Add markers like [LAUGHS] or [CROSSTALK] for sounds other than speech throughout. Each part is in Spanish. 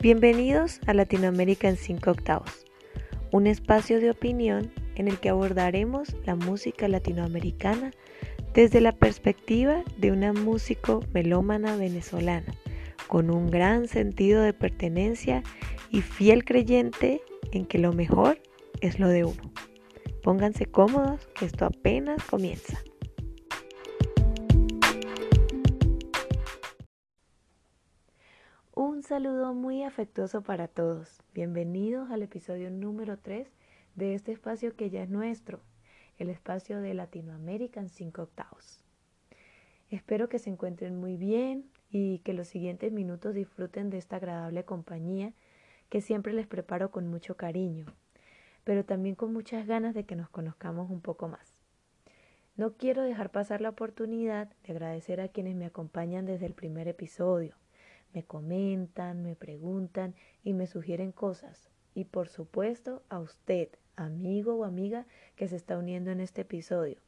Bienvenidos a Latinoamérica en 5 octavos, un espacio de opinión en el que abordaremos la música latinoamericana desde la perspectiva de una músico melómana venezolana, con un gran sentido de pertenencia y fiel creyente en que lo mejor es lo de uno. Pónganse cómodos, que esto apenas comienza. Saludo muy afectuoso para todos. Bienvenidos al episodio número 3 de este espacio que ya es nuestro, el espacio de Latinoamérica en 5 octavos. Espero que se encuentren muy bien y que los siguientes minutos disfruten de esta agradable compañía que siempre les preparo con mucho cariño, pero también con muchas ganas de que nos conozcamos un poco más. No quiero dejar pasar la oportunidad de agradecer a quienes me acompañan desde el primer episodio me comentan, me preguntan y me sugieren cosas. Y por supuesto a usted, amigo o amiga que se está uniendo en este episodio.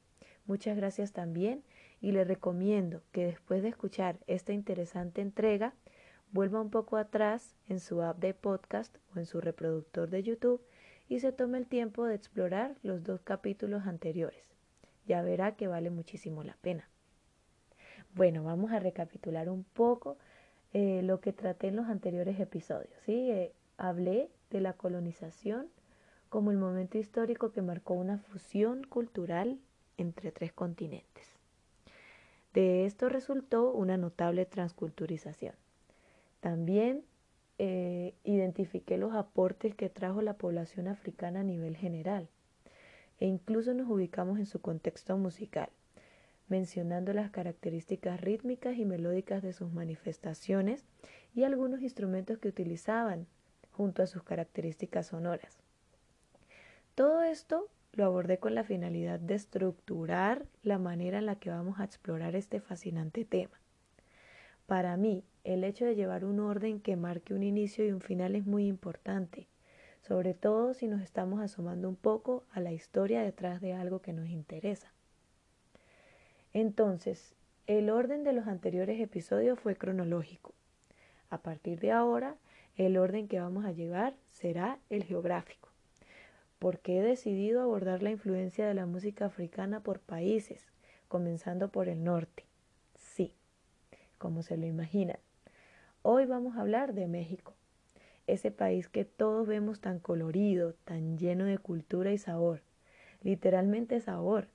Muchas gracias también y le recomiendo que después de escuchar esta interesante entrega, vuelva un poco atrás en su app de podcast o en su reproductor de YouTube y se tome el tiempo de explorar los dos capítulos anteriores. Ya verá que vale muchísimo la pena. Bueno, vamos a recapitular un poco eh, lo que traté en los anteriores episodios. ¿sí? Eh, hablé de la colonización como el momento histórico que marcó una fusión cultural entre tres continentes. De esto resultó una notable transculturización. También eh, identifiqué los aportes que trajo la población africana a nivel general e incluso nos ubicamos en su contexto musical mencionando las características rítmicas y melódicas de sus manifestaciones y algunos instrumentos que utilizaban junto a sus características sonoras. Todo esto lo abordé con la finalidad de estructurar la manera en la que vamos a explorar este fascinante tema. Para mí, el hecho de llevar un orden que marque un inicio y un final es muy importante, sobre todo si nos estamos asomando un poco a la historia detrás de algo que nos interesa. Entonces, el orden de los anteriores episodios fue cronológico. A partir de ahora, el orden que vamos a llevar será el geográfico, porque he decidido abordar la influencia de la música africana por países, comenzando por el norte. Sí, como se lo imaginan. Hoy vamos a hablar de México, ese país que todos vemos tan colorido, tan lleno de cultura y sabor, literalmente sabor,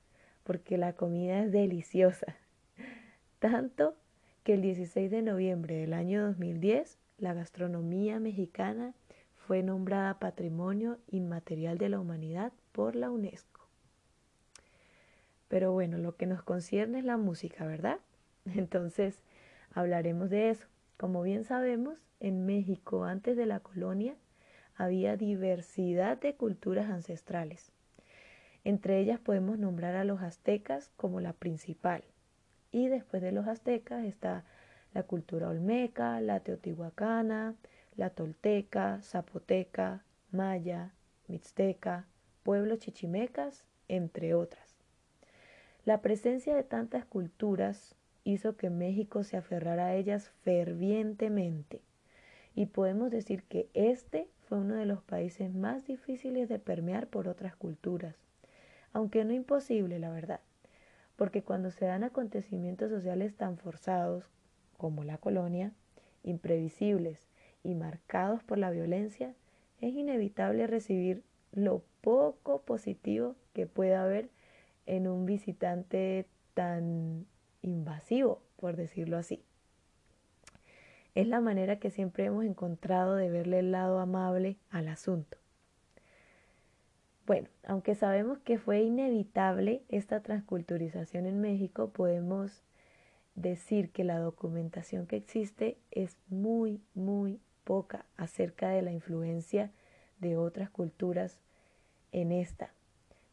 porque la comida es deliciosa. [LAUGHS] Tanto que el 16 de noviembre del año 2010 la gastronomía mexicana fue nombrada Patrimonio Inmaterial de la Humanidad por la UNESCO. Pero bueno, lo que nos concierne es la música, ¿verdad? [LAUGHS] Entonces, hablaremos de eso. Como bien sabemos, en México antes de la colonia había diversidad de culturas ancestrales. Entre ellas podemos nombrar a los aztecas como la principal. Y después de los aztecas está la cultura olmeca, la teotihuacana, la tolteca, zapoteca, maya, mixteca, pueblos chichimecas, entre otras. La presencia de tantas culturas hizo que México se aferrara a ellas fervientemente y podemos decir que este fue uno de los países más difíciles de permear por otras culturas aunque no imposible, la verdad, porque cuando se dan acontecimientos sociales tan forzados como la colonia, imprevisibles y marcados por la violencia, es inevitable recibir lo poco positivo que pueda haber en un visitante tan invasivo, por decirlo así. Es la manera que siempre hemos encontrado de verle el lado amable al asunto. Bueno, aunque sabemos que fue inevitable esta transculturización en México, podemos decir que la documentación que existe es muy, muy poca acerca de la influencia de otras culturas en esta.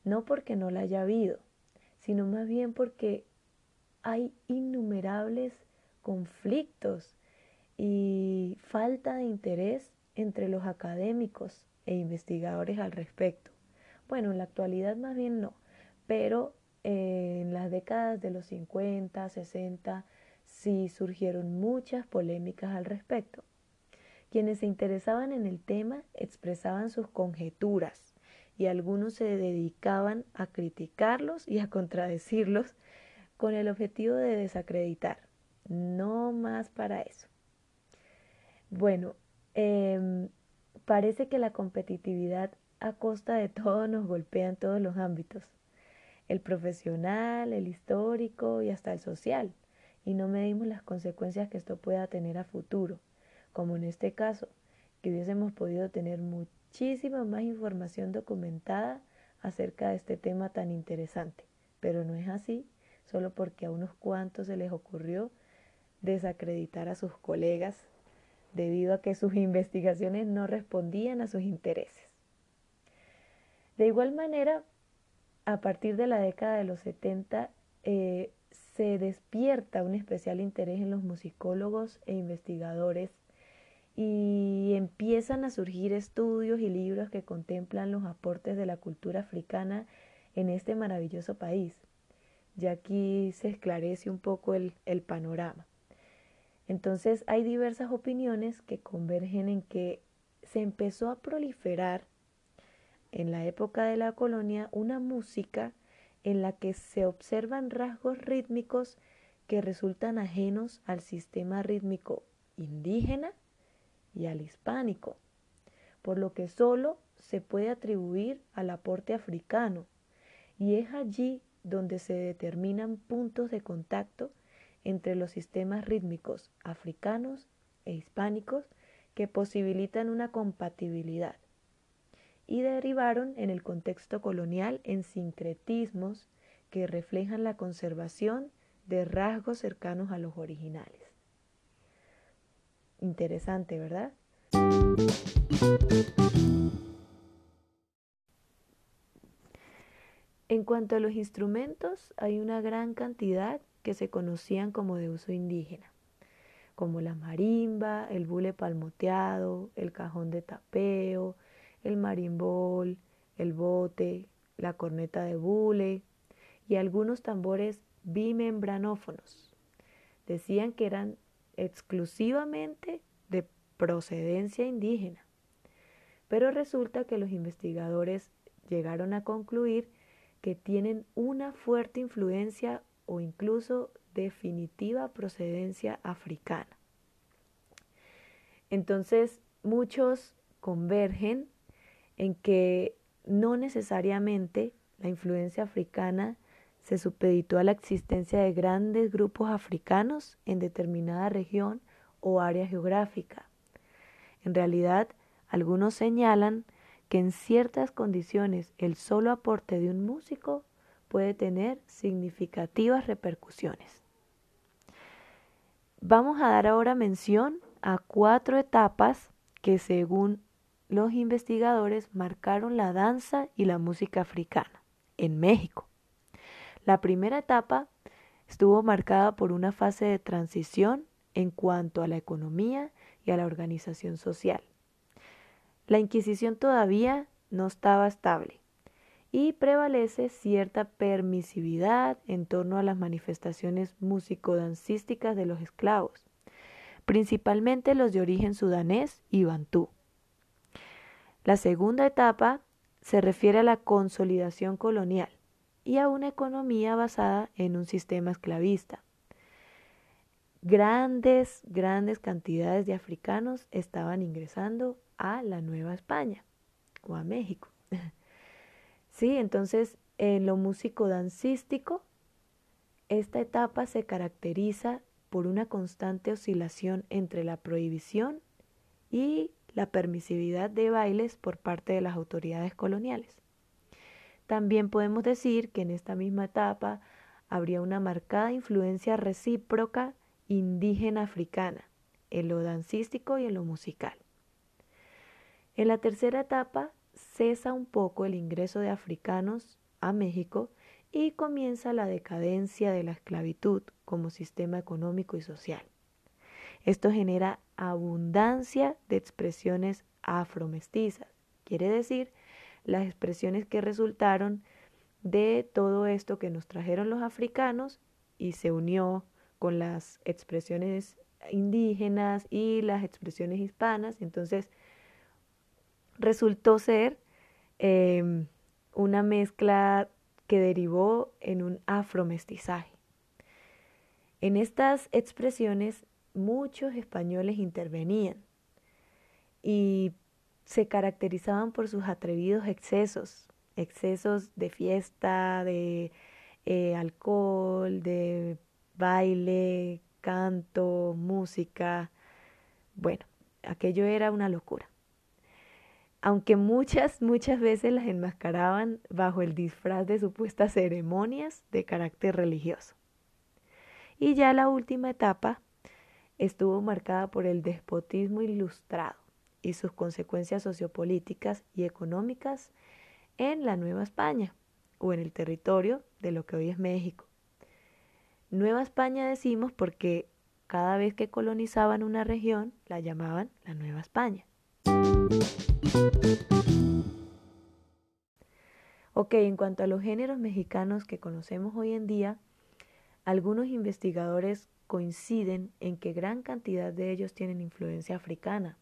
No porque no la haya habido, sino más bien porque hay innumerables conflictos y falta de interés entre los académicos e investigadores al respecto. Bueno, en la actualidad más bien no, pero eh, en las décadas de los 50, 60, sí surgieron muchas polémicas al respecto, Quienes se interesaban en el tema expresaban sus conjeturas y algunos se dedicaban a criticarlos y a contradecirlos con el objetivo de desacreditar. No más para eso. Bueno, em, parece que la competitividad a costa de todo nos golpea en todos los ámbitos, el profesional, el histórico y hasta el social, y no medimos las consecuencias que esto pueda tener a futuro, como en este caso, que hubiésemos podido tener muchísima más información documentada acerca de este tema tan interesante, pero no es así, solo porque a unos cuantos se les ocurrió desacreditar a sus colegas debido a que sus investigaciones no respondían a sus intereses. De igual manera, a partir de la década de los 70 eh, se despierta un especial interés en los musicólogos e investigadores y empiezan a surgir estudios y libros que contemplan los aportes de la cultura africana en este maravilloso país. Ya aquí se esclarece un poco el panorama. Entonces hay diversas opiniones que convergen en que se empezó a proliferar en la época de la colonia una música en la que se observan rasgos rítmicos que resultan ajenos al sistema rítmico indígena y al hispánico, por lo que solo se puede atribuir al aporte africano, y es allí donde se determinan puntos de contacto entre los sistemas rítmicos africanos e hispánicos que posibilitan una compatibilidad y derivaron en el contexto colonial en sincretismos que reflejan la conservación de rasgos cercanos a los originales. Interesante, ¿verdad? En cuanto a los instrumentos, hay una gran cantidad que se conocían como de uso indígena, como la marimba, el bule palmoteado, el cajón de tapeo, el marimbol, el bote, la corneta de bule y algunos tambores bimembranófonos. Decían que eran exclusivamente de procedencia indígena. Pero resulta que los investigadores llegaron a concluir que tienen una fuerte influencia o incluso definitiva procedencia africana. Entonces, muchos convergen en que no necesariamente la influencia africana se supeditó a la existencia de grandes grupos africanos en determinada región o área geográfica. En realidad, algunos señalan que en ciertas condiciones el solo aporte de un músico puede tener significativas repercusiones. Vamos a dar ahora mención a cuatro etapas que según los investigadores marcaron la danza y la música africana en México. La primera etapa estuvo marcada por una fase de transición en cuanto a la economía y a la organización social. La Inquisición todavía no estaba estable y prevalece cierta permisividad en torno a las manifestaciones musicodancísticas de los esclavos, principalmente los de origen sudanés y bantú. La segunda etapa se refiere a la consolidación colonial y a una economía basada en un sistema esclavista. Grandes, grandes cantidades de africanos estaban ingresando a la Nueva España o a México. [LAUGHS] ¿Sí? Entonces, en lo músico dancístico, esta etapa se caracteriza por una constante oscilación entre la prohibición y la permisividad de bailes por parte de las autoridades coloniales. También podemos decir que en esta misma etapa habría una marcada influencia recíproca indígena africana en lo dancístico y en lo musical. En la tercera etapa cesa un poco el ingreso de africanos a México y comienza la decadencia de la esclavitud como sistema económico y social. Esto genera abundancia de expresiones afromestizas, quiere decir las expresiones que resultaron de todo esto que nos trajeron los africanos y se unió con las expresiones indígenas y las expresiones hispanas. Entonces, resultó ser em, una mezcla que derivó en un afromestizaje. En estas expresiones muchos españoles intervenían y se caracterizaban por sus atrevidos excesos, excesos de fiesta, de eh, alcohol, de baile, canto, música. Bueno, aquello era una locura. Aunque muchas, muchas veces las enmascaraban bajo el disfraz de supuestas ceremonias de carácter religioso. Y ya la última etapa estuvo marcada por el despotismo ilustrado y sus consecuencias sociopolíticas y económicas en la Nueva España o en el territorio de lo que hoy es México. Nueva España decimos porque cada vez que colonizaban una región la llamaban la Nueva España. Ok, en cuanto a los géneros mexicanos que conocemos hoy en día, algunos investigadores coinciden en que gran cantidad de ellos tienen influencia africana.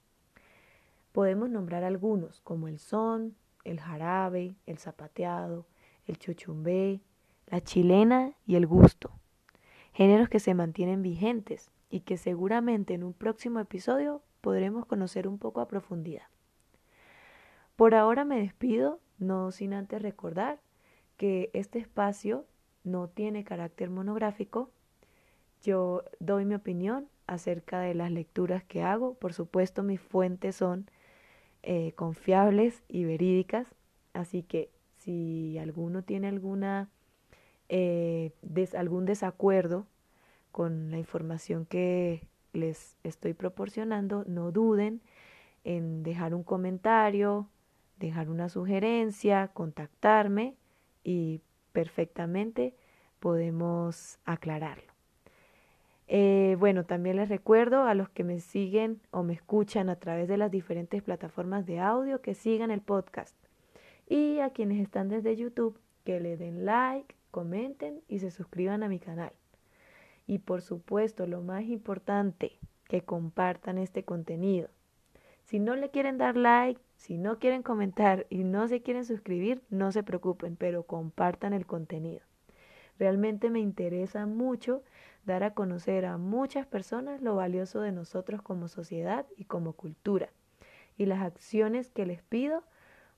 Podemos nombrar algunos, como el son, el jarabe, el zapateado, el chuchumbé, la chilena y el gusto. Géneros que se mantienen vigentes y que seguramente en un próximo episodio podremos conocer un poco a profundidad. Por ahora me despido, no sin antes recordar que este espacio no tiene carácter monográfico. Yo doy mi opinión acerca de las lecturas que hago. Por supuesto, mis fuentes son eh, confiables y verídicas. Así que si alguno tiene alguna, eh, algún desacuerdo con la información que les estoy proporcionando, no duden en dejar un comentario, dejar una sugerencia, contactarme y perfectamente podemos aclararlo. Eh, bueno, también les recuerdo a los que me siguen o me escuchan a través de las diferentes plataformas de audio que sigan el podcast. Y a quienes están desde YouTube, que le den like, comenten y se suscriban a mi canal. Y por supuesto, lo más importante, que compartan este contenido. Si no le quieren dar like, si no quieren comentar y no se quieren suscribir, no se preocupen, pero compartan el contenido. Realmente me interesa mucho dar a conocer a muchas personas lo valioso de nosotros como sociedad y como cultura. Y las acciones que les pido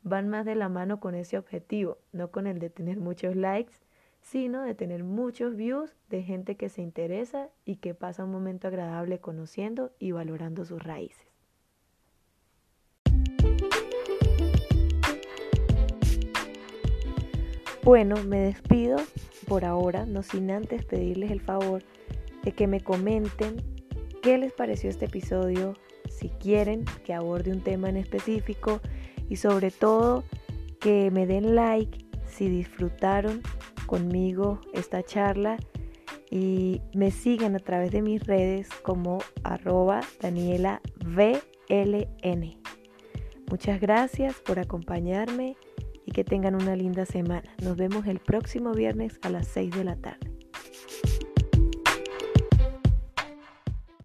van más de la mano con ese objetivo, no con el de tener muchos likes, sino de tener muchos views de gente que se interesa y que pasa un momento agradable conociendo y valorando sus raíces. Bueno, me despido por ahora, no sin antes pedirles el favor de que me comenten qué les pareció este episodio, si quieren que aborde un tema en específico y sobre todo que me den like si disfrutaron conmigo esta charla y me sigan a través de mis redes como arroba Daniela VLN. Muchas gracias por acompañarme y que tengan una linda semana. Nos vemos el próximo viernes a las 6 de la tarde.